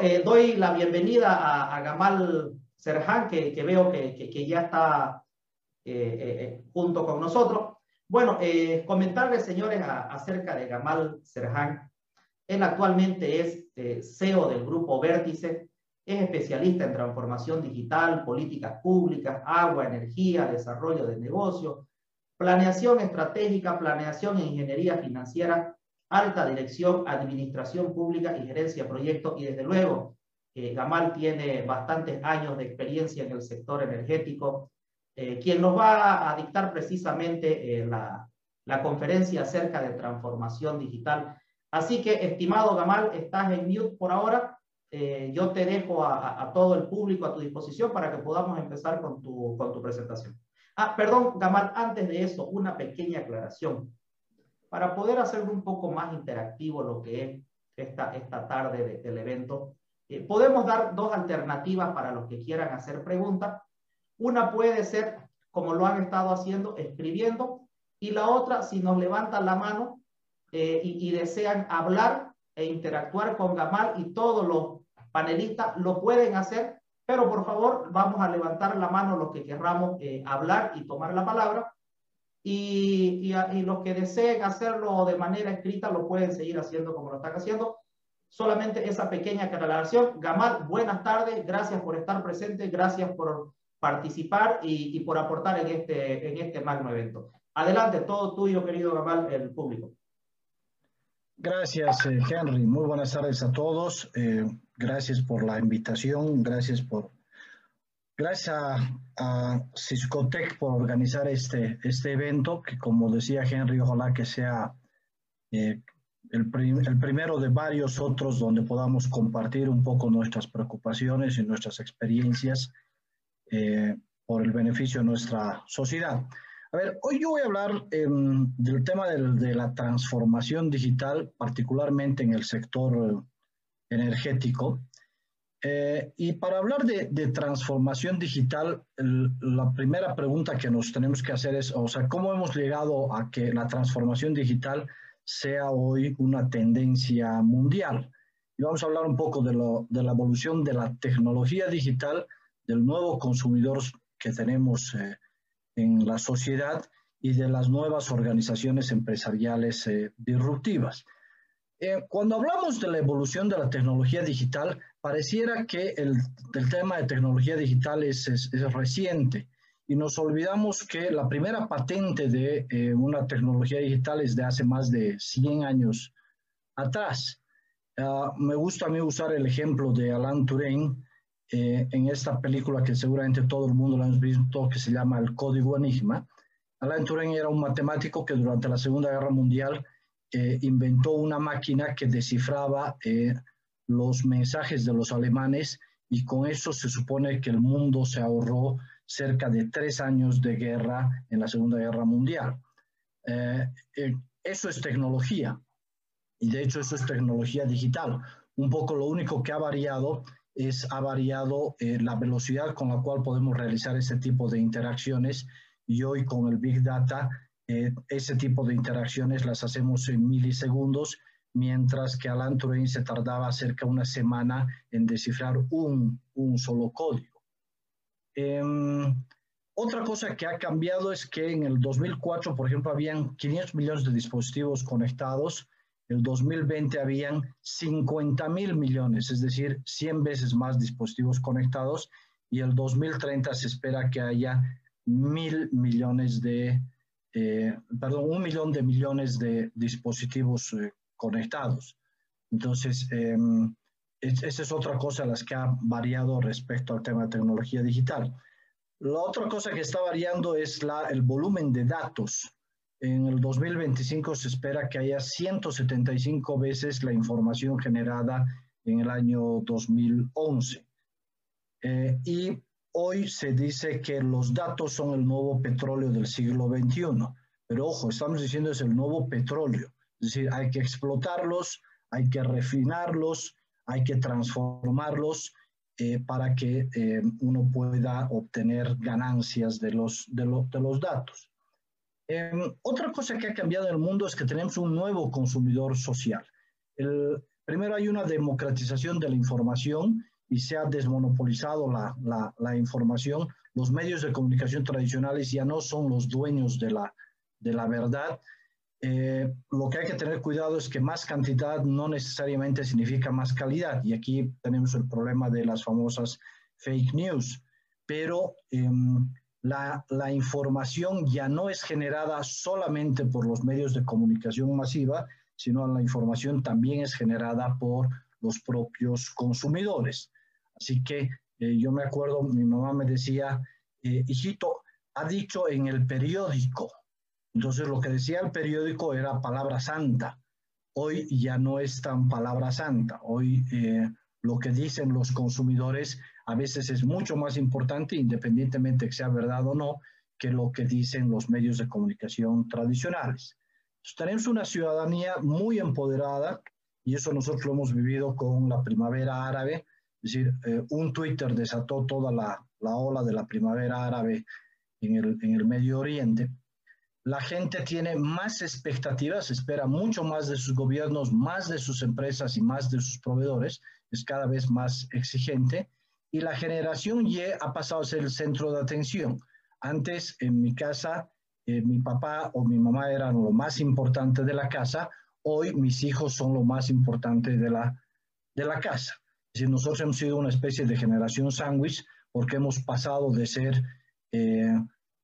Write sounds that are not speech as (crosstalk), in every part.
Eh, doy la bienvenida a, Gamal Serhan, que, veo que, que, ya está eh, junto con nosotros. Bueno, comentarles, señores, acerca de Gamal Serhan. Él actualmente es CEO del grupo Vértice, es especialista en transformación digital, políticas públicas, agua, energía, desarrollo de negocios, planeación estratégica, planeación e ingeniería financiera, alta dirección, administración pública y gerencia de proyectos. Y desde luego, eh, Gamal tiene bastantes años de experiencia en el sector energético, eh, quien nos va a dictar precisamente eh, la, la conferencia acerca de transformación digital. Así que, estimado Gamal, estás en mute por ahora. Eh, yo te dejo a, todo el público a tu disposición para que podamos empezar con tu, con tu presentación. Ah, perdón, Gamal, antes de eso, una pequeña aclaración. Para poder hacer un poco más interactivo lo que es esta, esta tarde del evento, eh, podemos dar dos alternativas para los que quieran hacer preguntas. Una puede ser, como lo han estado haciendo, escribiendo, y la otra, si nos levantan la mano eh, y, y desean hablar e interactuar con Gamal y todos los panelistas lo pueden hacer, pero por favor vamos a levantar la mano los que querramos eh, hablar y tomar la palabra y, y, los que deseen hacerlo de manera escrita lo pueden seguir haciendo como lo están haciendo. Solamente esa pequeña aclaración. Gamal, buenas tardes, gracias por estar presente, gracias por participar y, y por aportar en este, en este magno evento. Adelante, todo tuyo, querido Gamal, el público. Gracias, eh, Henry. Muy buenas tardes a todos. Eh, gracias por la invitación. Gracias por, gracias a, a, Ciscotec por organizar este, este evento, que como decía Henry, ojalá que sea eh, el, el, primero de varios otros donde podamos compartir un poco nuestras preocupaciones y nuestras experiencias por el beneficio de nuestra sociedad. A ver, hoy yo voy a hablar em, del tema de la transformación digital, particularmente en el sector energético. Eh, y para hablar de, transformación digital, la primera pregunta que nos tenemos que hacer es, o sea, ¿cómo hemos llegado a que la transformación digital sea hoy una tendencia mundial? Y vamos a hablar un poco de, lo, de la evolución de la tecnología digital, del nuevo consumidor que tenemos. Eh, en la sociedad y de las nuevas organizaciones empresariales eh, disruptivas. Eh, cuando hablamos de la evolución de la tecnología digital, pareciera que el, tema de tecnología digital es, reciente y nos olvidamos que la primera patente de eh, una tecnología digital es de hace más de 100 años atrás. Uh, me gusta a mí usar el ejemplo de Alan Turing, eh, en esta película que seguramente todo el mundo la ha visto, que se llama El Código Enigma. Alan Turing era un matemático que durante la Segunda Guerra Mundial eh, inventó una máquina que descifraba los mensajes de los alemanes y con eso se supone que el mundo se ahorró cerca de tres años de guerra en la Segunda Guerra Mundial. eso es tecnología y de hecho eso es tecnología digital. Un poco lo único que ha variado es, ha variado eh, la velocidad con la cual podemos realizar ese tipo de interacciones y hoy con el Big Data eh, ese tipo de interacciones las hacemos en milisegundos, mientras que Alan Turing se tardaba cerca de una semana en descifrar un, un solo código. Em, otra cosa que ha cambiado es que en el 2004, por ejemplo, habían 500 millones de dispositivos conectados el 2020 habían 50 mil millones, es decir, 100 veces más dispositivos conectados y el 2030 se espera que haya mil millones de, eh, perdón, un millón de millones de dispositivos eh, conectados. Entonces, em, esa es otra cosa las que ha variado respecto al tema de tecnología digital. La otra cosa que está variando es la, el volumen de datos en el 2025 se espera que haya 175 veces la información generada en el año 2011. Eh, y hoy se dice que los datos son el nuevo petróleo del siglo XXI. Pero ojo, estamos diciendo es el nuevo petróleo. Es decir, hay que explotarlos, hay que refinarlos, hay que transformarlos eh, para que eh, uno pueda obtener ganancias de los, de los datos. Em, otra cosa que ha cambiado en el mundo es que tenemos un nuevo consumidor social. primero hay una democratización de la información y se ha desmonopolizado la, la, la, información. Los medios de comunicación tradicionales ya no son los dueños de la, de la verdad. Eh, lo que hay que tener cuidado es que más cantidad no necesariamente significa más calidad. Y aquí tenemos el problema de las famosas fake news. Pero la, la, información ya no es generada solamente por los medios de comunicación masiva, sino la información también es generada por los propios consumidores. Así que eh, yo me acuerdo, mi mamá me decía, eh, hijito, ha dicho en el periódico. Entonces lo que decía el periódico era palabra santa. Hoy ya no es tan palabra santa. Hoy eh, lo que dicen los consumidores a veces es mucho más importante, independientemente de que sea verdad o no, que lo que dicen los medios de comunicación tradicionales. Tenemos una ciudadanía muy empoderada y eso nosotros lo hemos vivido con la primavera árabe, es decir, eh, un Twitter desató toda la, la, ola de la primavera árabe en el, en el Medio Oriente. La gente tiene más expectativas, espera mucho más de sus gobiernos, más de sus empresas y más de sus proveedores, es cada vez más exigente y la generación Y ha pasado a ser el centro de atención. Antes, en mi casa, eh, mi papá o mi mamá eran lo más importante de la casa, hoy mis hijos son lo más importante de la, de la casa decir, nosotros hemos sido una especie de generación sándwich porque hemos pasado de ser, eh,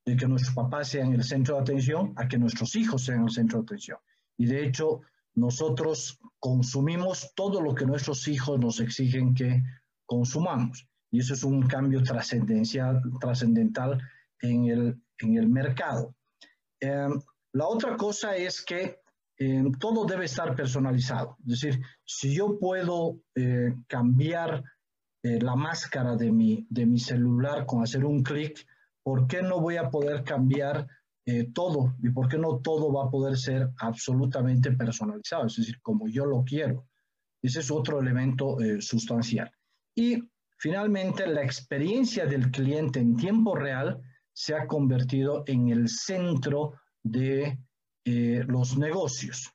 de que nuestros papás sean el centro de atención a que nuestros hijos sean el centro de atención. Y de hecho, nosotros consumimos todo lo que nuestros hijos nos exigen que consumamos. Y eso es un cambio trascendental, en el, en el mercado. Eh, la otra cosa es que eh, todo debe estar personalizado. Es decir, si yo puedo eh, cambiar eh, la máscara de mi, de mi celular con hacer un clic, ¿por qué no voy a poder cambiar todo? ¿Y por qué no todo va a poder ser absolutamente personalizado? Es decir, como yo lo quiero. Ese es otro elemento sustancial. Y finalmente, la experiencia del cliente en tiempo real se ha convertido en el centro de eh, los negocios.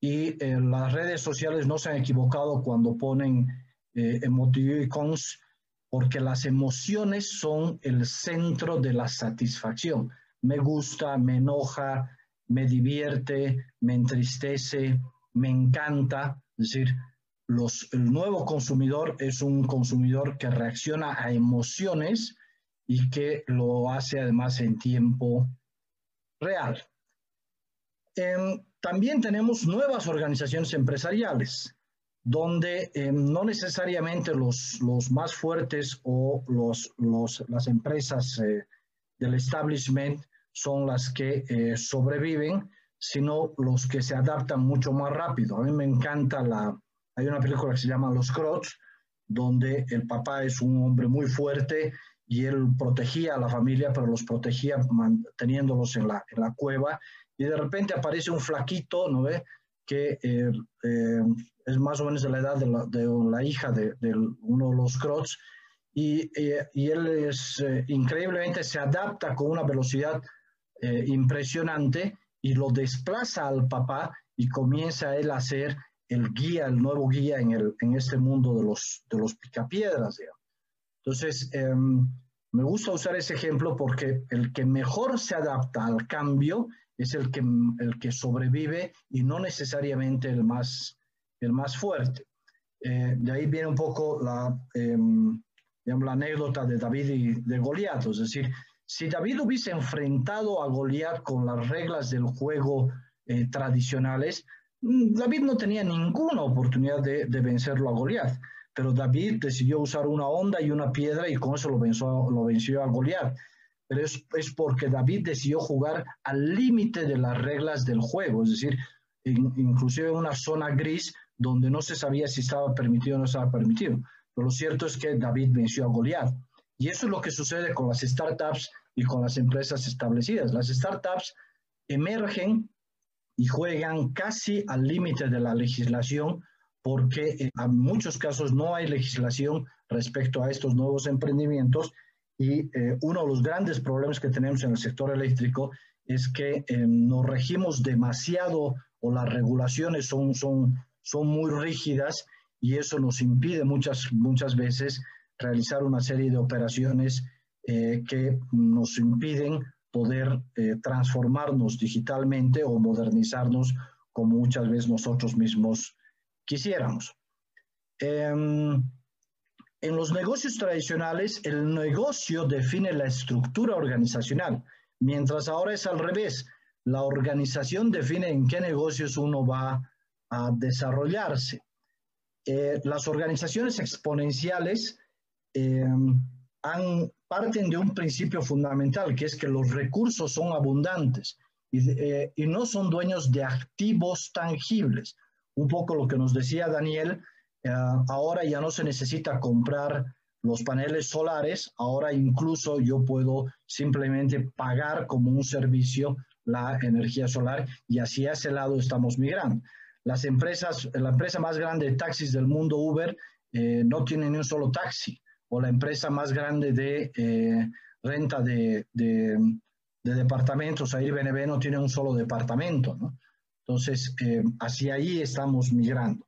Y eh, las redes sociales no se han equivocado cuando ponen eh, emoticons, porque las emociones son el centro de la satisfacción. Me gusta, me enoja, me divierte, me entristece, me encanta. Es decir, los, el nuevo consumidor es un consumidor que reacciona a emociones y que lo hace además en tiempo real. Em, también tenemos nuevas organizaciones empresariales, donde em, no necesariamente los, los, más fuertes o los, los las empresas eh, del establishment son las que eh, sobreviven, sino los que se adaptan mucho más rápido. A mí me encanta la, hay una película que se llama Los Crocs, donde el papá es un hombre muy fuerte y él protegía a la familia, pero los protegía manteniéndolos en la, en la cueva y de repente aparece un flaquito, ¿no ve? Que eh, eh, es más o menos de la edad de la, hija de, uno de los Crocs, y, eh, él es, increíblemente se adapta con una velocidad impresionante y lo desplaza al papá y comienza él a ser el guía, el nuevo guía en, el, en este mundo de los, de los picapiedras. Entonces, em, me gusta usar ese ejemplo porque el que mejor se adapta al cambio es el que, el que sobrevive y no necesariamente el más, el más fuerte. Eh, de ahí viene un poco la, eh, la anécdota de David y de Goliat. Es decir, si David hubiese enfrentado a Goliat con las reglas del juego eh, tradicionales, mm, David no tenía ninguna oportunidad de, de, vencerlo a Goliat. Pero David decidió usar una onda y una piedra y con eso lo venció, lo venció a Goliat pero es, es porque David decidió jugar al límite de las reglas del juego, es decir, inclusive en una zona gris donde no se sabía si estaba permitido o no estaba permitido. Pero lo cierto es que David venció a Goliat. Y eso es lo que sucede con las startups y con las empresas establecidas. Las startups emergen y juegan casi al límite de la legislación porque en muchos casos no hay legislación respecto a estos nuevos emprendimientos y eh, uno de los grandes problemas que tenemos en el sector eléctrico es que eh, nos regimos demasiado o las regulaciones son, son, son muy rígidas y eso nos impide muchas, muchas veces realizar una serie de operaciones eh, que nos impiden poder transformarnos digitalmente o modernizarnos como muchas veces nosotros mismos quisiéramos. Em, en los negocios tradicionales, el negocio define la estructura organizacional, mientras ahora es al revés. La organización define en qué negocios uno va a desarrollarse. Eh, las organizaciones exponenciales em, parten de un principio fundamental, que es que los recursos son abundantes eh, y no son dueños de activos tangibles. Un poco lo que nos decía Daniel, eh, ahora ya no se necesita comprar los paneles solares, ahora incluso yo puedo simplemente pagar como un servicio la energía solar y hacia ese lado estamos migrando. Las empresas, la empresa más grande de taxis del mundo, Uber, eh, no tiene ni un solo taxi, o la empresa más grande de eh, renta de, de, de, departamentos, Airbnb, no tiene un solo departamento. Entonces, hacia ahí estamos migrando.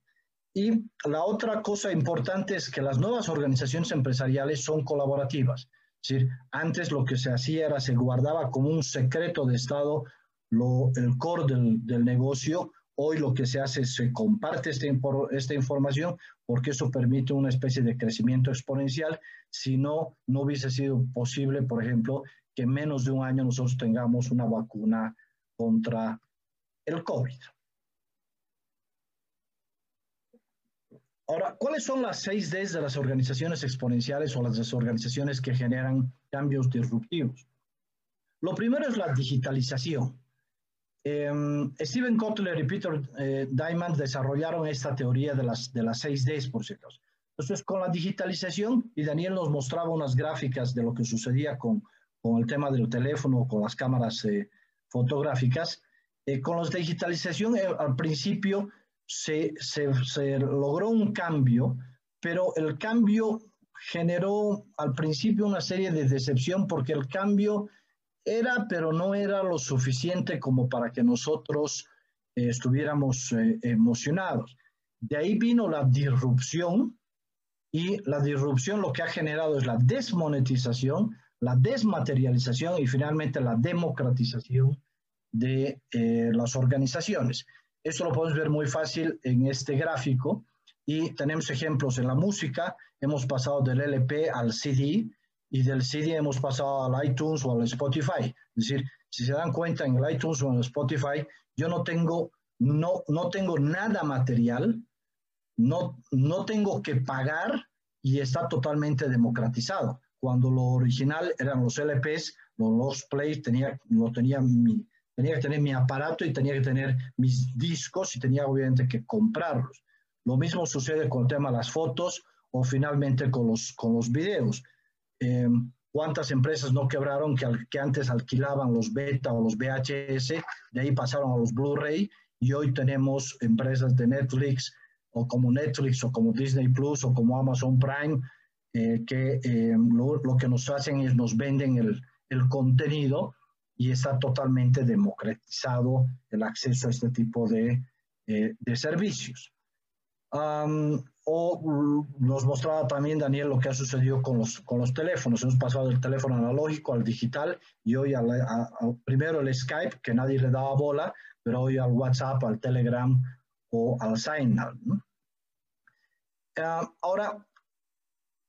Y la otra cosa importante es que las nuevas organizaciones empresariales son colaborativas. Es decir, antes lo que se hacía era se guardaba como un secreto de Estado lo, el core del, negocio. Hoy lo que se hace es se comparte esta, esta información porque eso permite una especie de crecimiento exponencial. Si no, no hubiese sido posible, por ejemplo, que en menos de un año nosotros tengamos una vacuna contra el COVID. Ahora, ¿cuáles son las seis Ds de las organizaciones exponenciales o las organizaciones que generan cambios disruptivos? Lo primero es la digitalización. Eh, Steven Kotler y Peter eh, Diamond desarrollaron esta teoría de las, de las seis Ds, por cierto. Entonces, con la digitalización, y Daniel nos mostraba unas gráficas de lo que sucedía con, con el tema del teléfono, con las cámaras eh, fotográficas, eh, con la digitalización eh, al principio se, logró un cambio, pero el cambio generó al principio una serie de decepción porque el cambio era, pero no era lo suficiente como para que nosotros eh, estuviéramos eh, emocionados. De ahí vino la disrupción y la disrupción lo que ha generado es la desmonetización, la desmaterialización y finalmente la democratización de eh, las organizaciones. Eso lo podemos ver muy fácil en este gráfico y tenemos ejemplos en la música. Hemos pasado del LP al CD y del CD hemos pasado al iTunes o al Spotify. Es decir, si se dan cuenta en el iTunes o en el Spotify, yo no tengo, no, no tengo nada material, no, no tengo que pagar y está totalmente democratizado. Cuando lo original eran los LPs, los, los plays, tenía, lo tenía mi, tenía que tener mi aparato y tenía que tener mis discos y tenía obviamente que comprarlos. Lo mismo sucede con el tema de las fotos o finalmente con los, con los videos. Eh, ¿Cuántas empresas no quebraron que, antes alquilaban los beta o los VHS, de ahí pasaron a los Blu-ray y hoy tenemos empresas de Netflix o como Netflix o como Disney Plus o como Amazon Prime eh, que eh, lo, lo, que nos hacen es nos venden el, el contenido y está totalmente democratizado el acceso a este tipo de, eh, de servicios. O nos mostraba también Daniel lo que ha sucedido con los, con los teléfonos. Hemos pasado del teléfono analógico al digital y hoy a, primero el Skype, que nadie le daba bola, pero hoy al WhatsApp, al Telegram o al Signal. ahora,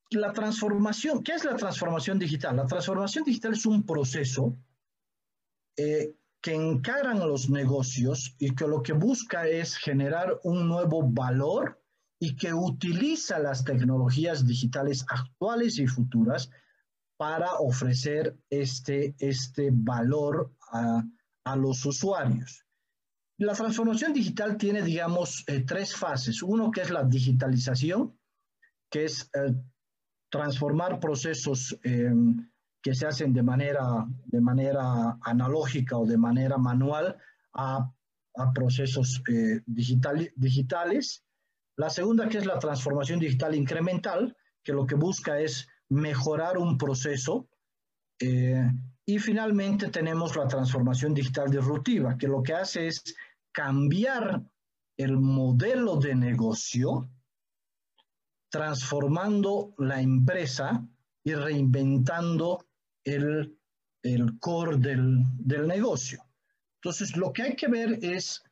la transformación, ¿qué es la transformación digital? La transformación digital es un proceso eh, que encaran los negocios y que lo que busca es generar un nuevo valor y que utiliza las tecnologías digitales actuales y futuras para ofrecer este, este valor a, a los usuarios. La transformación digital tiene, digamos, eh, tres fases. Uno que es la digitalización, que es eh, transformar procesos eh, que se hacen de manera, de manera analógica o de manera manual a, procesos eh, digital, digitales. La segunda, que es la transformación digital incremental, que lo que busca es mejorar un proceso. Eh, y finalmente tenemos la transformación digital disruptiva, que lo que hace es cambiar el modelo de negocio, transformando la empresa y reinventando el, el core del, del, negocio. Entonces, lo que hay que ver es,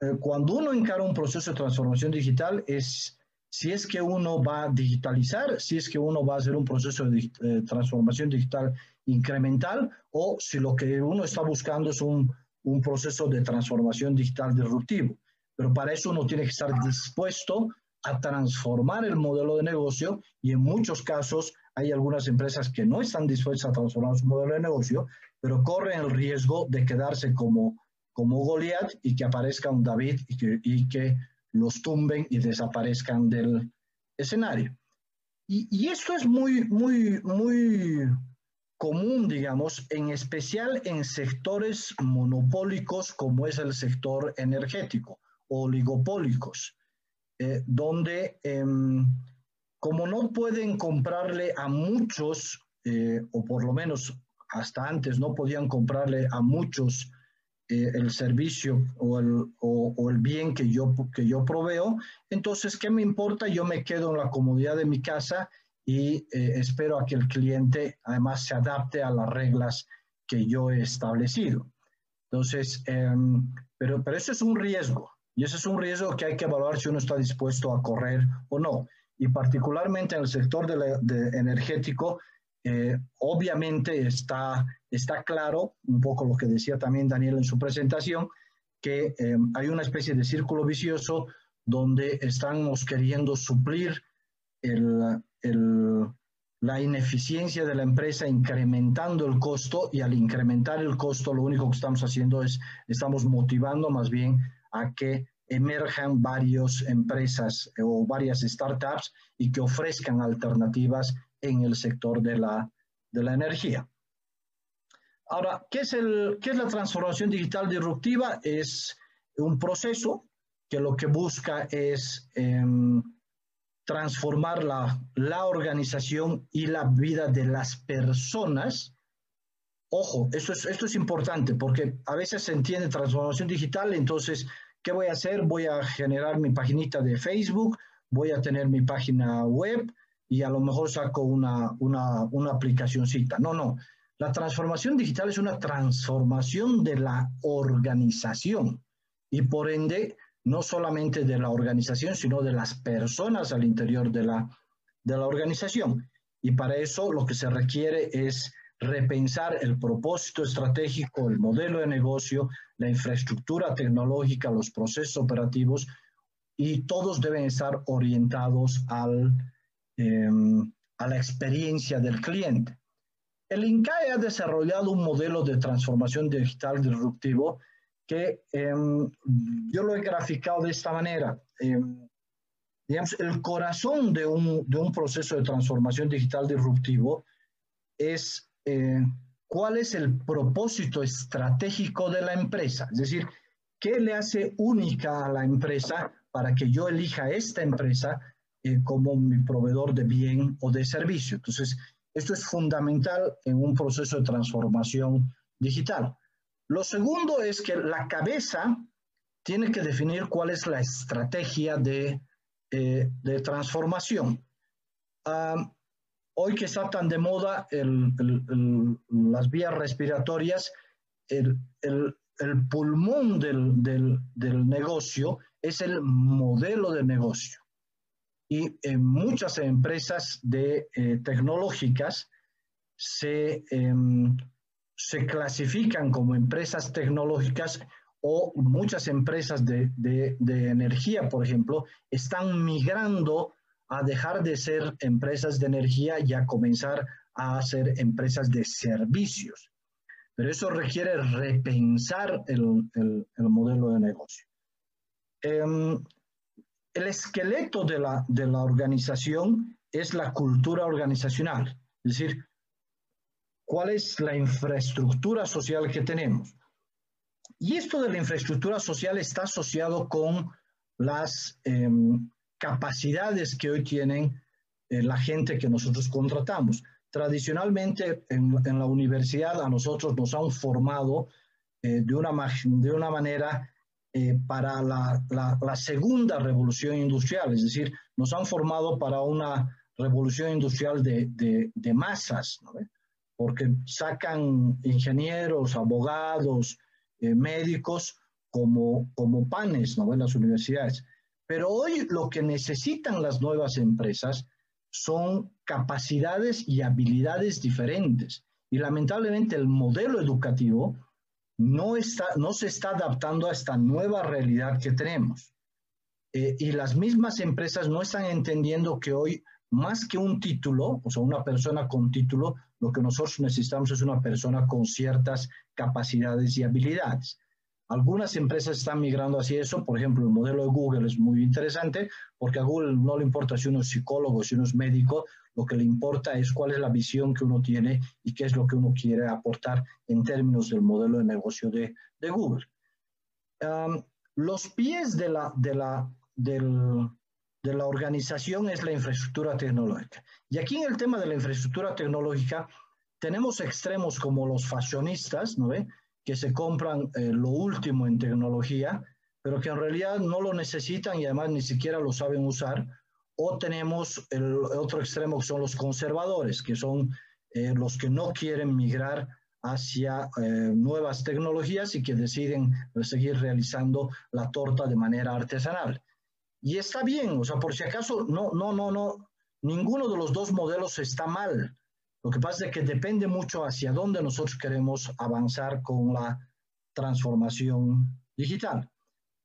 eh, cuando uno encara un proceso de transformación digital, es si es que uno va a digitalizar, si es que uno va a hacer un proceso de eh, transformación digital incremental o si lo que uno está buscando es un, un proceso de transformación digital disruptivo. Pero para eso uno tiene que estar dispuesto a transformar el modelo de negocio y en muchos casos hay algunas empresas que no están dispuestas a transformar su modelo de negocio, pero corren el riesgo de quedarse como, como Goliat y que aparezca un David y que, y que los tumben y desaparezcan del escenario. Y, y, esto es muy, muy, muy común, digamos, en especial en sectores monopólicos como es el sector energético, oligopólicos, eh, donde em, como no pueden comprarle a muchos, eh, o por lo menos hasta antes no podían comprarle a muchos eh, el servicio o el, bien que yo, que yo proveo, entonces, ¿qué me importa? Yo me quedo en la comodidad de mi casa y eh, espero a que el cliente además se adapte a las reglas que yo he establecido. Entonces, em, pero, pero eso es un riesgo y ese es un riesgo que hay que evaluar si uno está dispuesto a correr o no. Y particularmente en el sector de energético, eh, obviamente está, está claro, un poco lo que decía también Daniel en su presentación, que eh, hay una especie de círculo vicioso donde estamos queriendo suplir el, la ineficiencia de la empresa incrementando el costo y al incrementar el costo lo único que estamos haciendo es, estamos motivando más bien a que emerjan varias empresas o varias startups y que ofrezcan alternativas en el sector de la, de la energía. Ahora, ¿qué es, el, ¿qué es la transformación digital disruptiva? Es un proceso que lo que busca es em, transformar la, la, organización y la vida de las personas. Ojo, esto es, esto es importante porque a veces se entiende transformación digital, entonces, ¿qué voy a hacer? Voy a generar mi paginita de Facebook, voy a tener mi página web, y a lo mejor saco una, una, una aplicacióncita. No, no. La transformación digital es una transformación de la organización y por ende no solamente de la organización, sino de las personas al interior de la, de la organización. Y para eso lo que se requiere es repensar el propósito estratégico, el modelo de negocio, la infraestructura tecnológica, los procesos operativos, y todos deben estar orientados al, Em, a la experiencia del cliente. El INCAE ha desarrollado un modelo de transformación digital disruptivo que em, yo lo he graficado de esta manera. Em, digamos, el corazón de un, de un, proceso de transformación digital disruptivo es eh, cuál es el propósito estratégico de la empresa. Es decir, qué le hace única a la empresa para que yo elija esta empresa eh, como mi proveedor de bien o de servicio. Entonces, esto es fundamental en un proceso de transformación digital. Lo segundo es que la cabeza tiene que definir cuál es la estrategia de, eh, de transformación. Hoy que está tan de moda las vías respiratorias, el, pulmón del, negocio es el modelo de negocio. Y en muchas empresas de, eh, tecnológicas se, em, se, clasifican como empresas tecnológicas o muchas empresas de, energía, por ejemplo, están migrando a dejar de ser empresas de energía y a comenzar a ser empresas de servicios. Pero eso requiere repensar el, el, el modelo de negocio. Eh, el esqueleto de la, de la organización es la cultura organizacional, es decir, cuál es la infraestructura social que tenemos. Y esto de la infraestructura social está asociado con las em, capacidades que hoy tienen eh, la gente que nosotros contratamos. Tradicionalmente en, en, la universidad a nosotros nos han formado eh, de, una, de una manera eh, para la, la, segunda revolución industrial, es decir, nos han formado para una revolución industrial de, de, de masas, ¿no? porque sacan ingenieros, abogados, eh, médicos como, como panes ¿no? en las universidades. Pero hoy lo que necesitan las nuevas empresas son capacidades y habilidades diferentes. Y lamentablemente el modelo educativo no, está, no se está adaptando a esta nueva realidad que tenemos. Eh, y las mismas empresas no están entendiendo que hoy, más que un título, o sea, una persona con título, lo que nosotros necesitamos es una persona con ciertas capacidades y habilidades. Algunas empresas están migrando hacia eso, por ejemplo, el modelo de Google es muy interesante porque a Google no le importa si uno es psicólogo, si uno es médico, lo que le importa es cuál es la visión que uno tiene y qué es lo que uno quiere aportar en términos del modelo de negocio de, de Google. los pies de la, de, la, del, de la organización es la infraestructura tecnológica. Y aquí en el tema de la infraestructura tecnológica tenemos extremos como los fashionistas, ¿no ve? Que se compran eh, lo último en tecnología, pero que en realidad no lo necesitan y además ni siquiera lo saben usar. O tenemos el otro extremo que son los conservadores, que son eh, los que no quieren migrar hacia eh, nuevas tecnologías y que deciden seguir realizando la torta de manera artesanal. Y está bien, o sea, por si acaso, no, no, no, no, ninguno de los dos modelos está mal. Lo que pasa es que depende mucho hacia dónde nosotros queremos avanzar con la transformación digital.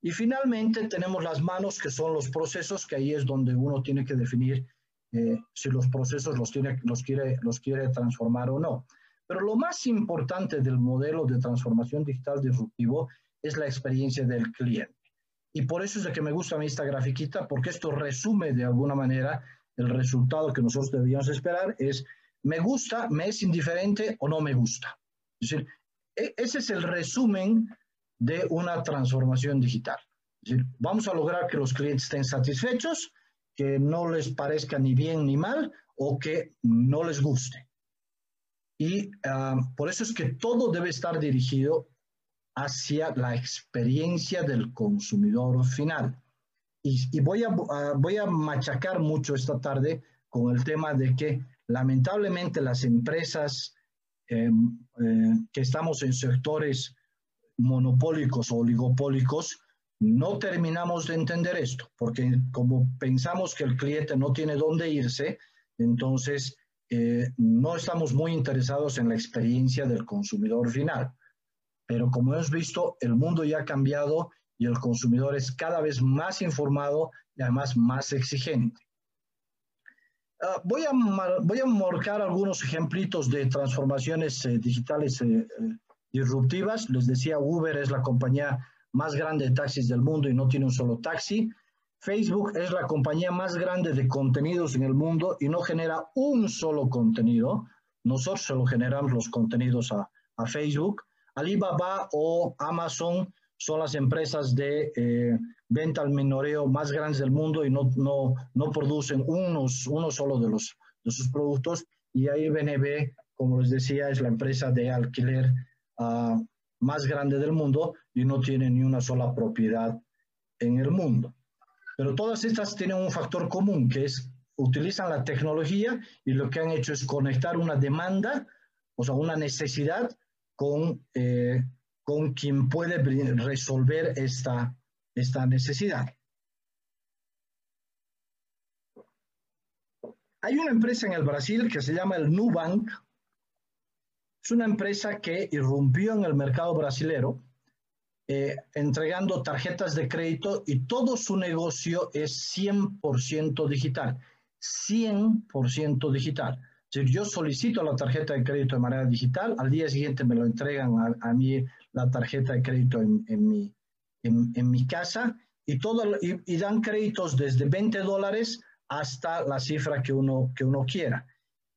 Y finalmente tenemos las manos, que son los procesos, que ahí es donde uno tiene que definir eh, si los procesos los, tiene, los, quiere, los quiere transformar o no. Pero lo más importante del modelo de transformación digital disruptivo es la experiencia del cliente. Y por eso es de que me gusta esta grafiquita, porque esto resume de alguna manera el resultado que nosotros debíamos esperar, es me gusta, me es indiferente o no me gusta. Es decir, e, ese es el resumen de una transformación digital. Vamos a lograr que los clientes estén satisfechos, que no les parezca ni bien ni mal o que no les guste. Y ah, por eso es que todo debe estar dirigido hacia la experiencia del consumidor final. Y, voy, a, ah, voy a machacar mucho esta tarde con el tema de que Lamentablemente las empresas eh, eh, que estamos en sectores monopólicos o oligopólicos, no terminamos de entender esto, porque como pensamos que el cliente no tiene dónde irse, entonces eh, no estamos muy interesados en la experiencia del consumidor final. Pero como hemos visto, el mundo ya ha cambiado y el consumidor es cada vez más informado y además más exigente. Ah, voy, a, voy a marcar algunos ejemplitos de transformaciones eh, digitales eh, eh, disruptivas. Les decía, Uber es la compañía más grande de taxis del mundo y no tiene un solo taxi. Facebook es la compañía más grande de contenidos en el mundo y no genera un solo contenido. Nosotros solo generamos los contenidos a, a Facebook. Alibaba o Amazon son las empresas de eh, venta al minoreo más grandes del mundo y no, no, no producen unos, uno solo de, los, de sus productos. Y ahí BNB, como les decía, es la empresa de alquiler ah, más grande del mundo y no tiene ni una sola propiedad en el mundo. Pero todas estas tienen un factor común, que es utilizan la tecnología y lo que han hecho es conectar una demanda, o sea, una necesidad con eh, con quien puede resolver esta, esta necesidad. Hay una empresa en el Brasil que se llama el Nubank. Es una empresa que irrumpió en el mercado brasilero eh, entregando tarjetas de crédito y todo su negocio es 100% digital. 100% digital. yo solicito la tarjeta de crédito de manera digital, al día siguiente me lo entregan a, a mí la tarjeta de crédito en, en mi, en, mi, casa y, todo, y, dan créditos desde 20 dólares hasta la cifra que uno, que uno quiera.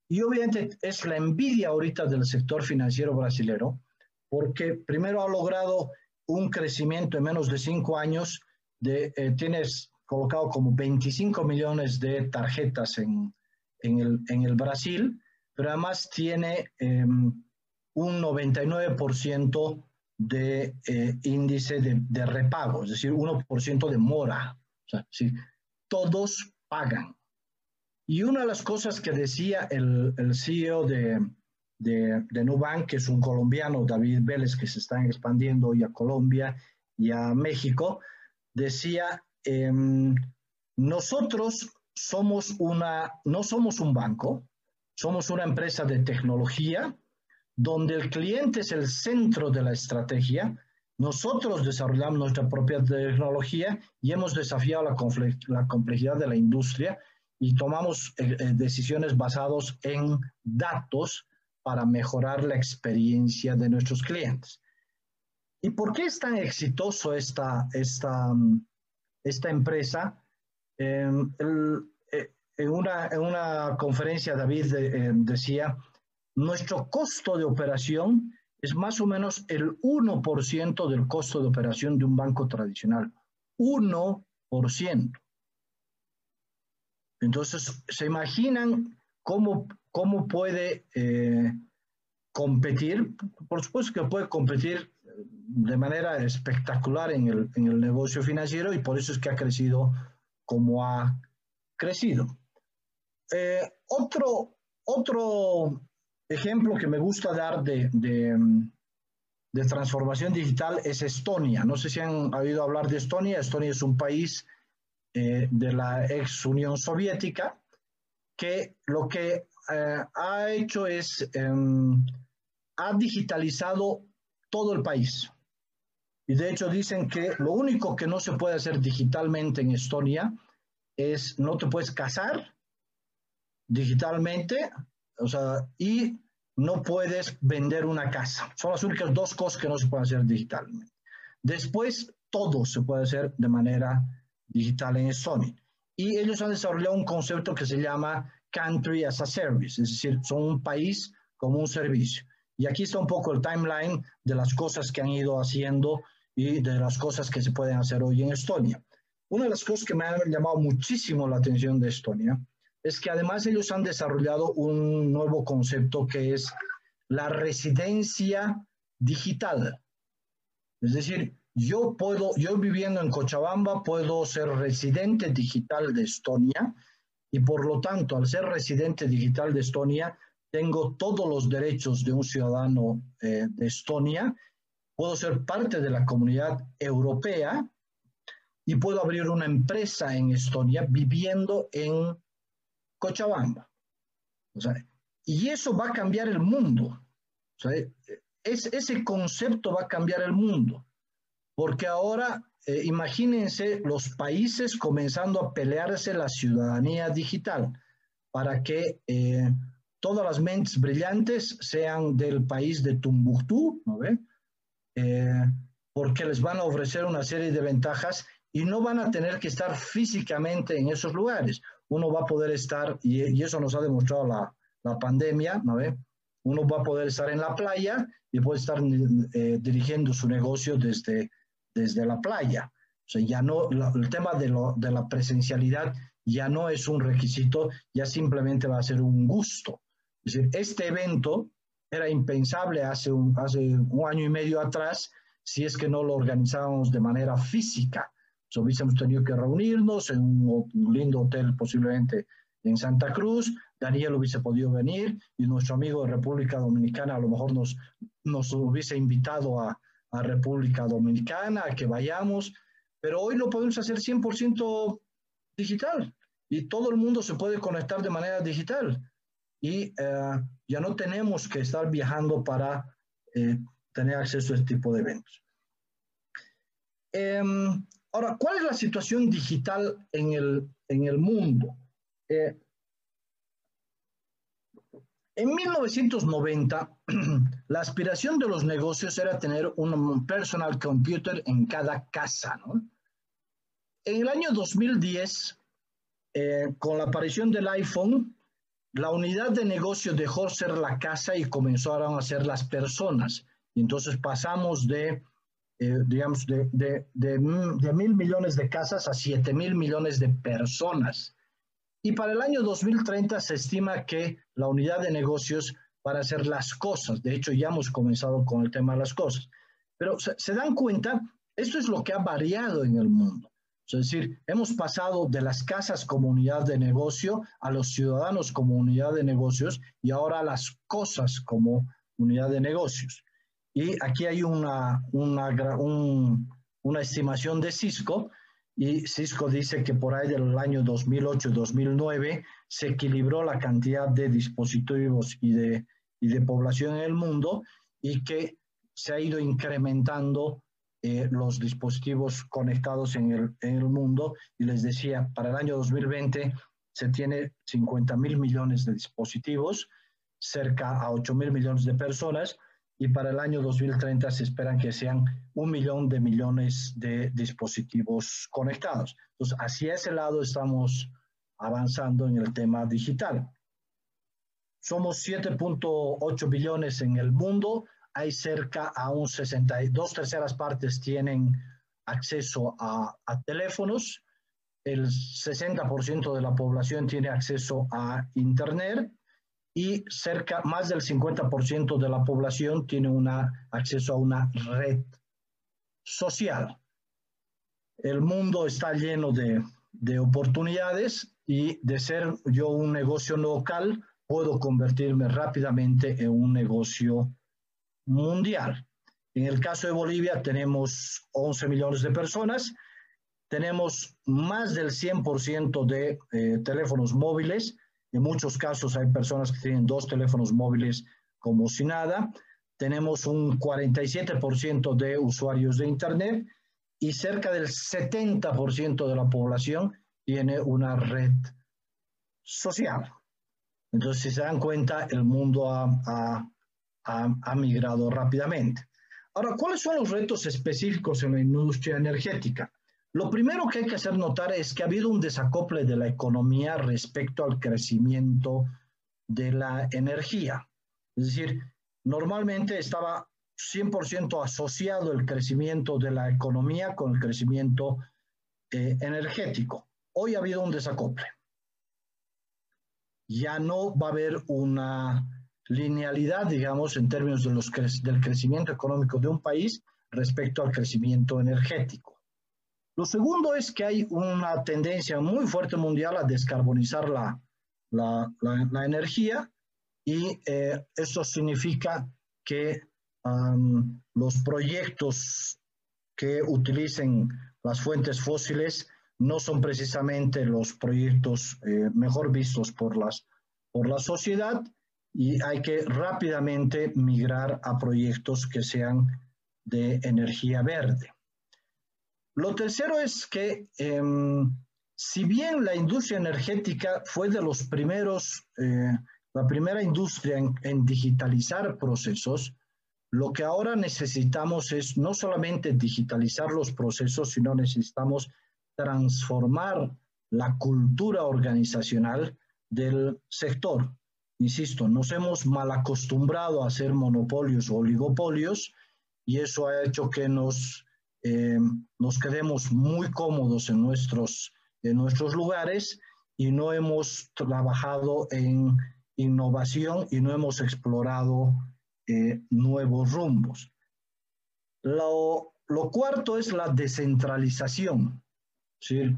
Y obviamente es la envidia ahorita del sector financiero brasilero, porque primero ha logrado un crecimiento en menos de cinco años, de, eh, tienes colocado como 25 millones de tarjetas en, en, el, en el Brasil, pero además tiene em, un 99% de eh, índice de, repago, es decir, 1% de mora. O sea, si todos pagan. Y una de las cosas que decía el, el CEO de, de, de, Nubank, que es un colombiano, David Vélez, que se está expandiendo hoy a Colombia y a México, decía, em, nosotros somos una, no somos un banco, somos una empresa de tecnología donde el cliente es el centro de la estrategia. Nosotros desarrollamos nuestra propia tecnología y hemos desafiado la, complejidad de la industria y tomamos eh, eh, decisiones basadas en datos para mejorar la experiencia de nuestros clientes. ¿Y por qué es tan exitoso esta, esta, esta empresa? Em, eh, en, una, en, una, conferencia David decía, nuestro costo de operación es más o menos el 1% del costo de operación de un banco tradicional. 1%. Entonces, ¿se imaginan cómo, cómo puede eh, competir? Por supuesto que puede competir de manera espectacular en el, en el negocio financiero y por eso es que ha crecido como ha crecido. Eh, otro, otro ejemplo que me gusta dar de, de, transformación digital es Estonia. No sé si han oído hablar de Estonia. Estonia es un país eh, de la ex Unión Soviética que lo que eh, ha hecho es, em, ha digitalizado todo el país. Y de hecho dicen que lo único que no se puede hacer digitalmente en Estonia es no te puedes casar digitalmente, o sea, y no puedes vender una casa. Son las únicas dos cosas que no se pueden hacer digitalmente. Después, todo se puede hacer de manera digital en Sony. Y ellos han desarrollado un concepto que se llama Country as a Service, es decir, son un país como un servicio. Y aquí está un poco el timeline de las cosas que han ido haciendo y de las cosas que se pueden hacer hoy en Estonia. Una de las cosas que me han llamado muchísimo la atención de Estonia es que además ellos han desarrollado un nuevo concepto que es la residencia digital. Es decir, yo puedo, yo viviendo en Cochabamba, puedo ser residente digital de Estonia y por lo tanto, al ser residente digital de Estonia, tengo todos los derechos de un ciudadano eh, de Estonia, puedo ser parte de la comunidad europea y puedo abrir una empresa en Estonia viviendo en Cochabamba. y eso va a cambiar el mundo. es, ese concepto va a cambiar el mundo. Porque ahora, eh, imagínense los países comenzando a pelearse la ciudadanía digital para que eh, todas las mentes brillantes sean del país de Tumbuctú, ¿no ve? Eh, porque les van a ofrecer una serie de ventajas y no van a tener que estar físicamente en esos lugares uno va a poder estar, y, eso nos ha demostrado la, la pandemia, ¿no ve? Uno va a poder estar en la playa y puede estar eh, dirigiendo su negocio desde, desde la playa. O sea, ya no, el tema de, lo, de la presencialidad ya no es un requisito, ya simplemente va a ser un gusto. Es decir, este evento era impensable hace un, hace un año y medio atrás si es que no lo organizábamos de manera física hubiésemos tenido que reunirnos en un, lindo hotel posiblemente en Santa Cruz, Daniel hubiese podido venir y nuestro amigo de República Dominicana a lo mejor nos, nos hubiese invitado a, a República Dominicana, a que vayamos, pero hoy lo podemos hacer 100% digital y todo el mundo se puede conectar de manera digital. Y eh, ya no tenemos que estar viajando para eh, tener acceso a este tipo de eventos. Em, Ahora, ¿cuál es la situación digital en el, en el mundo? Eh, en 1990, (clears throat) la aspiración de los negocios era tener un personal computer en cada casa. ¿no? En el año 2010, eh, con la aparición del iPhone, la unidad de negocio dejó ser la casa y comenzaron a ser las personas. Y entonces pasamos de eh, digamos, de, de, de, mil millones de casas a siete mil millones de personas. Y para el año 2030 se estima que la unidad de negocios para hacer las cosas, de hecho ya hemos comenzado con el tema de las cosas, Pero se, se dan cuenta, esto es lo que ha variado en el mundo. Es decir, hemos pasado de las casas como unidad de negocio a los ciudadanos como unidad de negocios y ahora a las cosas como unidad de negocios. Y aquí hay una, una, una estimación de Cisco y Cisco dice que por ahí del año 2008-2009 se equilibró la cantidad de dispositivos y de, y de población en el mundo y que se ha ido incrementando eh, los dispositivos conectados en el, en el, mundo. Y les decía, para el año 2020 se tiene 50 mil millones de dispositivos, cerca a 8 mil millones de personas, y para el año 2030 se esperan que sean un millón de millones de dispositivos conectados. Entonces, hacia ese lado estamos avanzando en el tema digital. Somos 7.8 billones en el mundo, hay cerca a un 62 terceras partes tienen acceso a, a teléfonos, el 60% de la población tiene acceso a Internet y cerca, más del 50% de la población tiene una, acceso a una red social. El mundo está lleno de, de oportunidades y de ser yo un negocio local, puedo convertirme rápidamente en un negocio mundial. En el caso de Bolivia tenemos 11 millones de personas, tenemos más del 100% de eh, teléfonos móviles, en muchos casos hay personas que tienen dos teléfonos móviles como si nada, tenemos un 47% de usuarios de Internet y cerca del 70% de la población tiene una red social. Entonces, si se dan cuenta, el mundo ha, ha migrado rápidamente. Ahora, ¿cuáles son los retos específicos en la industria energética? Lo primero que hay que hacer notar es que ha habido un desacople de la economía respecto al crecimiento de la energía. Es decir, normalmente estaba 100% asociado el crecimiento de la economía con el crecimiento eh, energético. Hoy ha habido un desacople. Ya no va a haber una linealidad, digamos, en términos del crecimiento económico de un país respecto al crecimiento energético. Lo segundo es que hay una tendencia muy fuerte mundial a descarbonizar la, la, energía y eh, eso significa que los proyectos que utilicen las fuentes fósiles no son precisamente los proyectos eh, mejor vistos por, las, por la sociedad y hay que rápidamente migrar a proyectos que sean de energía verde. Lo tercero es que em, si bien la industria energética fue de los primeros, eh, la primera industria en, digitalizar procesos, lo que ahora necesitamos es no solamente digitalizar los procesos, sino necesitamos transformar la cultura organizacional del sector. Insisto, nos hemos mal acostumbrado a hacer monopolios o oligopolios y eso ha hecho que nos, eh, nos quedemos muy cómodos en nuestros, en nuestros lugares y no hemos trabajado en innovación y no hemos explorado eh, nuevos rumbos. Lo, lo, cuarto es la descentralización. ¿sí?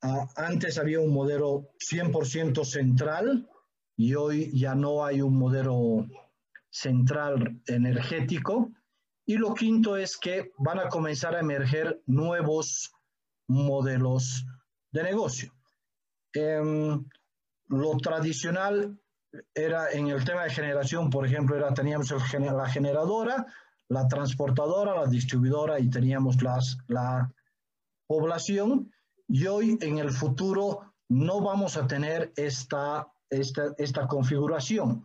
Ah, antes había un modelo 100% central y hoy ya no hay un modelo central energético. Y lo quinto es que van a comenzar a emerger nuevos modelos de negocio. Em, lo tradicional era en el tema de generación, por ejemplo, era, teníamos la generadora, la transportadora, la distribuidora y teníamos las, la población. Y hoy en el futuro no vamos a tener esta esta, esta configuración.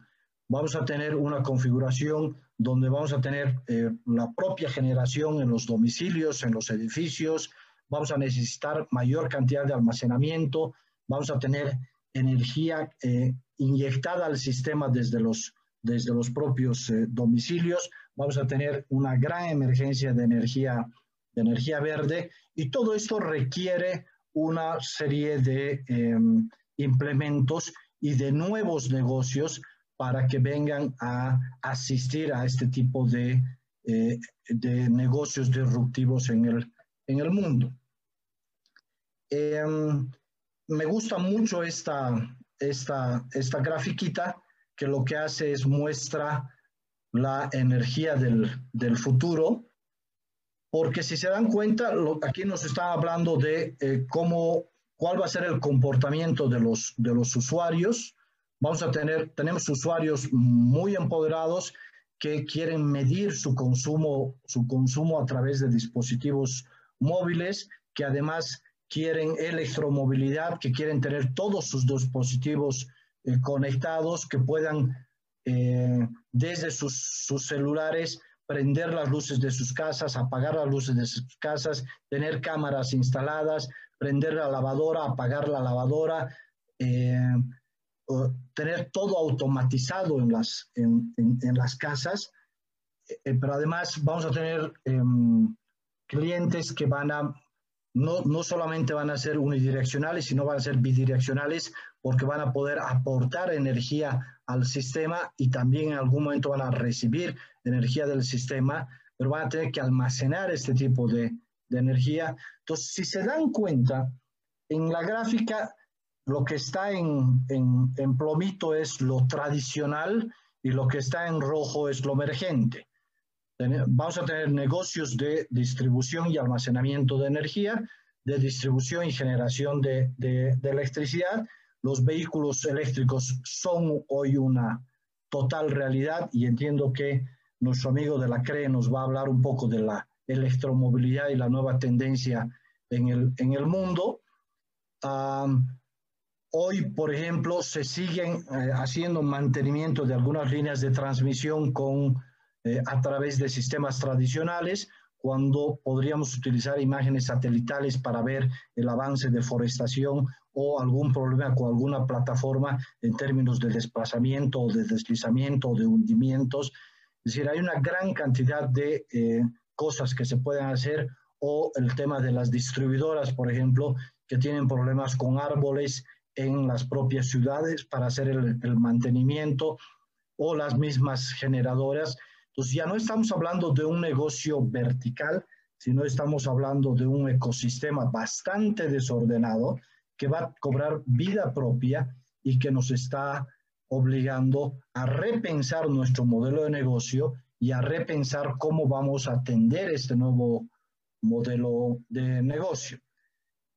Vamos a tener una configuración donde vamos a tener eh, la propia generación en los domicilios, en los edificios, vamos a necesitar mayor cantidad de almacenamiento, vamos a tener energía eh, inyectada al sistema desde los, desde los propios eh, domicilios, vamos a tener una gran emergencia de energía, de energía verde. Y todo esto requiere una serie de em, implementos y de nuevos negocios para que vengan a asistir a este tipo de eh, de negocios disruptivos en el, en el mundo. Em, me gusta mucho esta, esta, esta grafiquita que lo que hace es muestra la energía del, del futuro, porque si se dan cuenta, aquí nos está hablando de eh, cómo, cuál va a ser el comportamiento de los, de los usuarios. Vamos a tener, tenemos usuarios muy empoderados que quieren medir su consumo, su consumo a través de dispositivos móviles, que además quieren electromovilidad, que quieren tener todos sus dispositivos eh, conectados, que puedan eh, desde sus, celulares prender las luces de sus casas, apagar las luces de sus casas, tener cámaras instaladas, prender la lavadora, apagar la lavadora, eh, tener todo automatizado en las, en, en, las casas, pero además vamos a tener em, clientes que van a no, no solamente van a ser unidireccionales, sino van a ser bidireccionales porque van a poder aportar energía al sistema y también en algún momento van a recibir energía del sistema, pero van a tener que almacenar este tipo de, de energía. Entonces, si se dan cuenta, en la gráfica lo que está en, en, plomito es lo tradicional y lo que está en rojo es lo emergente vamos a tener negocios de distribución y almacenamiento de energía, de distribución y generación de, de, electricidad. Los vehículos eléctricos son hoy una total realidad y entiendo que nuestro amigo de la CRE nos va a hablar un poco de la electromovilidad y la nueva tendencia en el, en el mundo. Hoy, por ejemplo, se siguen eh, haciendo mantenimiento de algunas líneas de transmisión con eh, a través de sistemas tradicionales, cuando podríamos utilizar imágenes satelitales para ver el avance de forestación o algún problema con alguna plataforma en términos de desplazamiento o de deslizamiento o de hundimientos. Es decir, hay una gran cantidad de eh, cosas que se pueden hacer o el tema de las distribuidoras, por ejemplo, que tienen problemas con árboles en las propias ciudades para hacer el, el mantenimiento o las mismas generadoras entonces ya no estamos hablando de un negocio vertical, sino estamos hablando de un ecosistema bastante desordenado que va a cobrar vida propia y que nos está obligando a repensar nuestro modelo de negocio y a repensar cómo vamos a atender este nuevo modelo de negocio.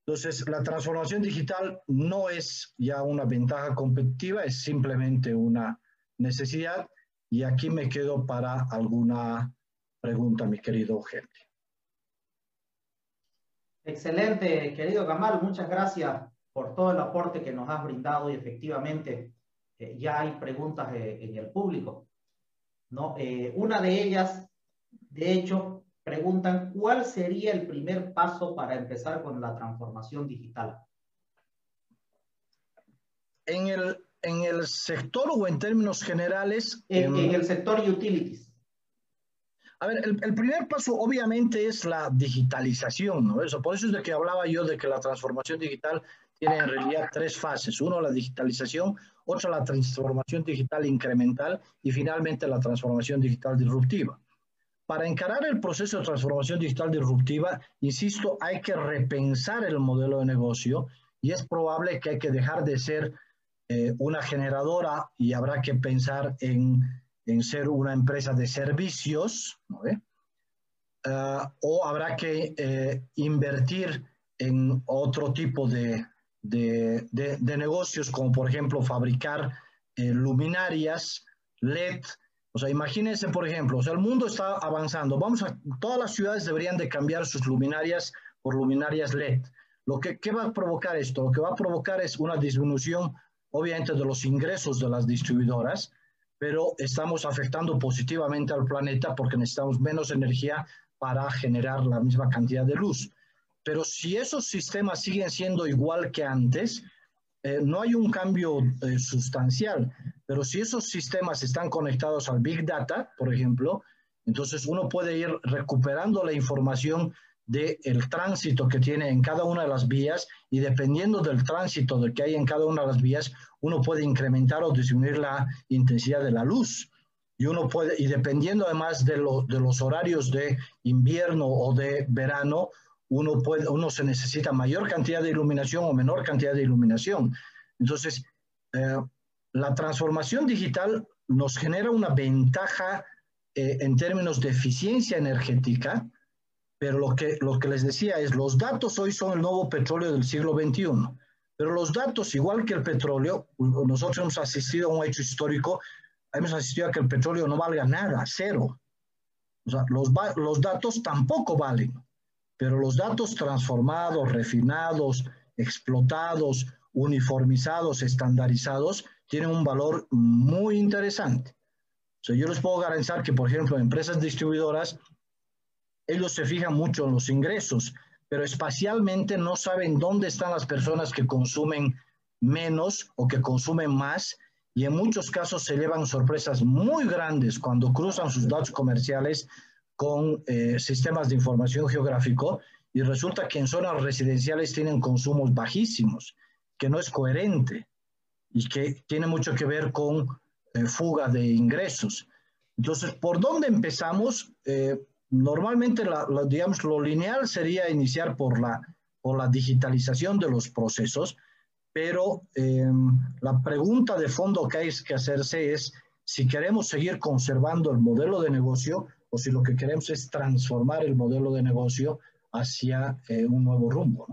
Entonces, la transformación digital no es ya una ventaja competitiva, es simplemente una necesidad y aquí me quedo para alguna pregunta, mi querido Henry. Excelente, querido Gamal, muchas gracias por todo el aporte que nos has brindado y efectivamente eh, ya hay preguntas eh, en el público. ¿no? Eh, una de ellas, de hecho, preguntan cuál sería el primer paso para empezar con la transformación digital. En el, en el sector o en términos generales? En, em, el sector utilities. A ver, el, primer paso obviamente es la digitalización, ¿no? Eso, por eso es de que hablaba yo de que la transformación digital tiene en realidad tres fases. Uno, la digitalización, otra, la transformación digital incremental y finalmente la transformación digital disruptiva. Para encarar el proceso de transformación digital disruptiva, insisto, hay que repensar el modelo de negocio y es probable que hay que dejar de ser eh, una generadora y habrá que pensar en, en ser una empresa de servicios, ¿no? Eh, o habrá que eh, invertir en otro tipo de, de, de, negocios, como por ejemplo fabricar luminarias LED. O sea, imagínense, por ejemplo, o sea, el mundo está avanzando. Vamos a, todas las ciudades deberían de cambiar sus luminarias por luminarias LED. Lo que ¿qué va a provocar esto? Lo que va a provocar es una disminución obviamente de los ingresos de las distribuidoras, pero estamos afectando positivamente al planeta porque necesitamos menos energía para generar la misma cantidad de luz. Pero si esos sistemas siguen siendo igual que antes, eh, no hay un cambio eh, sustancial, pero si esos sistemas están conectados al Big Data, por ejemplo, entonces uno puede ir recuperando la información del tránsito que tiene en cada una de las vías y dependiendo del tránsito que hay en cada una de las vías, uno puede incrementar o disminuir la intensidad de la luz. y uno puede, y dependiendo además de, de los horarios de invierno o de verano, uno, puede, uno se necesita mayor cantidad de iluminación o menor cantidad de iluminación. Entonces, eh, la transformación digital nos genera una ventaja eh, en términos de eficiencia energética, pero lo que, que les decía es, los datos hoy son el nuevo petróleo del siglo XXI, pero los datos, igual que el petróleo, nosotros hemos asistido a un hecho histórico, hemos asistido a que el petróleo no valga nada, cero. O sea, los datos tampoco valen, pero los datos transformados, refinados, explotados, uniformizados, estandarizados, tienen un valor muy interesante. O sea, yo les puedo garantizar que, por ejemplo, empresas distribuidoras ellos se fijan mucho en los ingresos, pero espacialmente no saben dónde están las personas que consumen menos o que consumen más y en muchos casos se llevan sorpresas muy grandes cuando cruzan sus datos comerciales con eh, sistemas de información geográfico y resulta que en zonas residenciales tienen consumos bajísimos, que no es coherente y que tiene mucho que ver con eh, fuga de ingresos. Entonces, ¿por dónde empezamos? Eh, Normalmente, digamos, lo lineal sería iniciar por la, por la digitalización de los procesos, pero em, la pregunta de fondo que hay que hacerse es si queremos seguir conservando el modelo de negocio o si lo que queremos es transformar el modelo de negocio hacia eh, un nuevo rumbo.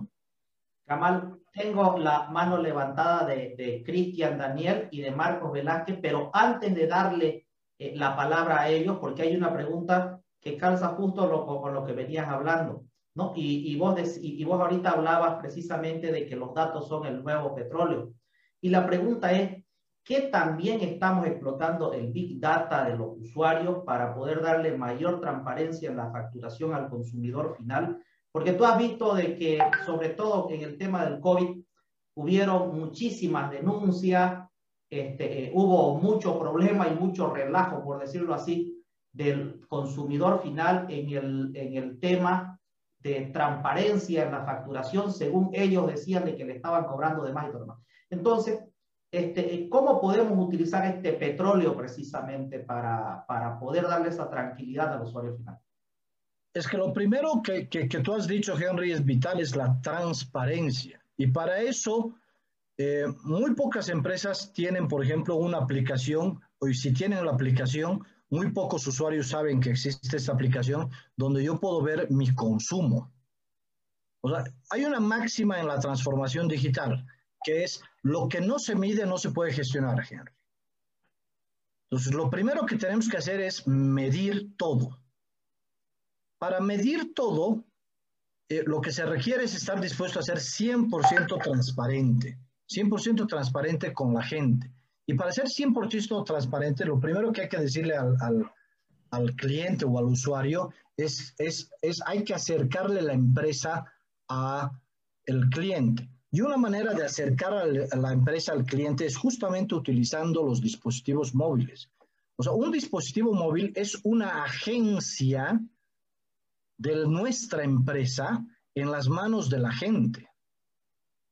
Kamal, tengo la mano levantada de, de Cristian Daniel y de Marcos Velázquez, pero antes de darle eh, la palabra a ellos, porque hay una pregunta que calza justo lo, con lo que venías hablando, ¿no? Y, y vos y, vos ahorita hablabas precisamente de que los datos son el nuevo petróleo. Y la pregunta es, ¿qué también estamos explotando el Big Data de los usuarios para poder darle mayor transparencia en la facturación al consumidor final? Porque tú has visto de que, sobre todo en el tema del COVID, hubieron muchísimas denuncias, este, eh, hubo mucho problema y mucho relajo, por decirlo así, del consumidor final en el, en el tema de transparencia en la facturación, según ellos decían de que le estaban cobrando de más y todo demás. Entonces, este, ¿cómo podemos utilizar este petróleo precisamente para, para poder darle esa tranquilidad al usuario final? Es que lo primero que, tú has dicho, Henry, es vital, es la transparencia. Y para eso, eh, muy pocas empresas tienen, por ejemplo, una aplicación, o si tienen la aplicación, muy pocos usuarios saben que existe esta aplicación donde yo puedo ver mi consumo. O sea, hay una máxima en la transformación digital que es lo que no se mide no se puede gestionar, Henry. Entonces, lo primero que tenemos que hacer es medir todo. Para medir todo, eh, lo que se requiere es estar dispuesto a ser 100% transparente, 100% transparente con la gente. Y para ser 100% transparente, lo primero que hay que decirle al, al, al cliente o al usuario es, es, es, hay que acercarle la empresa a el cliente. Y una manera de acercar a la empresa al cliente es justamente utilizando los dispositivos móviles. O sea, un dispositivo móvil es una agencia de nuestra empresa en las manos de la gente.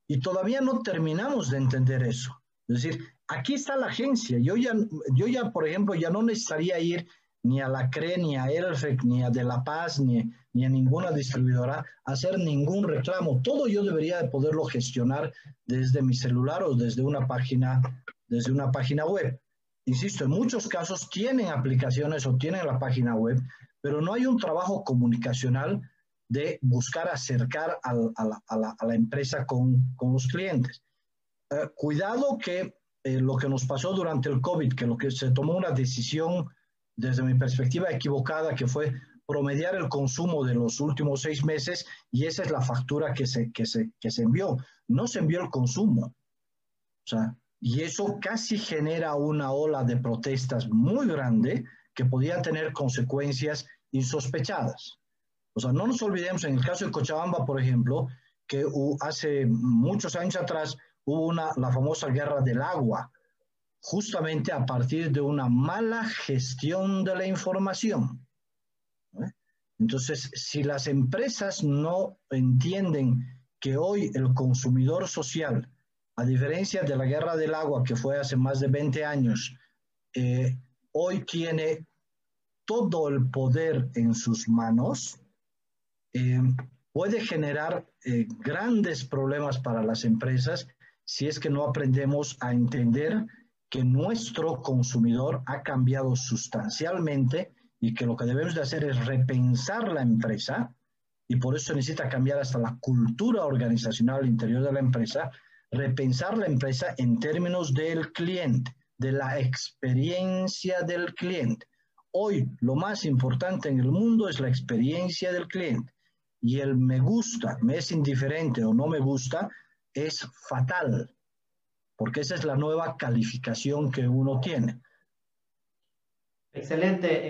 Y todavía no terminamos de entender eso. Es decir, aquí está la agencia. Yo ya, yo ya, por ejemplo, ya no necesitaría ir ni a la CRE, ni a Elfec, ni a De La Paz, ni, ni a ninguna distribuidora a hacer ningún reclamo. Todo yo debería de poderlo gestionar desde mi celular o desde una página, desde una página web. Insisto, en muchos casos tienen aplicaciones o tienen la página web, pero no hay un trabajo comunicacional de buscar acercar a, la, empresa con, los clientes. Eh, cuidado que eh, lo que nos pasó durante el COVID, que lo que se tomó una decisión desde mi perspectiva equivocada, que fue promediar el consumo de los últimos seis meses y esa es la factura que se, que se envió. No se envió el consumo. O sea, y eso casi genera una ola de protestas muy grande que podía tener consecuencias insospechadas. O sea, no nos olvidemos, en el caso de Cochabamba, por ejemplo, que hace muchos años atrás hubo una, la famosa guerra del agua, justamente a partir de una mala gestión de la información. Entonces, si las empresas no entienden que hoy el consumidor social, a diferencia de la guerra del agua que fue hace más de 20 años, eh, hoy tiene todo el poder en sus manos, eh, puede generar eh, grandes problemas para las empresas si es que no aprendemos a entender que nuestro consumidor ha cambiado sustancialmente y que lo que debemos de hacer es repensar la empresa y por eso necesita cambiar hasta la cultura organizacional al interior de la empresa, repensar la empresa en términos del cliente, de la experiencia del cliente. Hoy lo más importante en el mundo es la experiencia del cliente y el me gusta, me es indiferente o no me gusta, es fatal, porque esa es la nueva calificación que uno tiene. Excelente.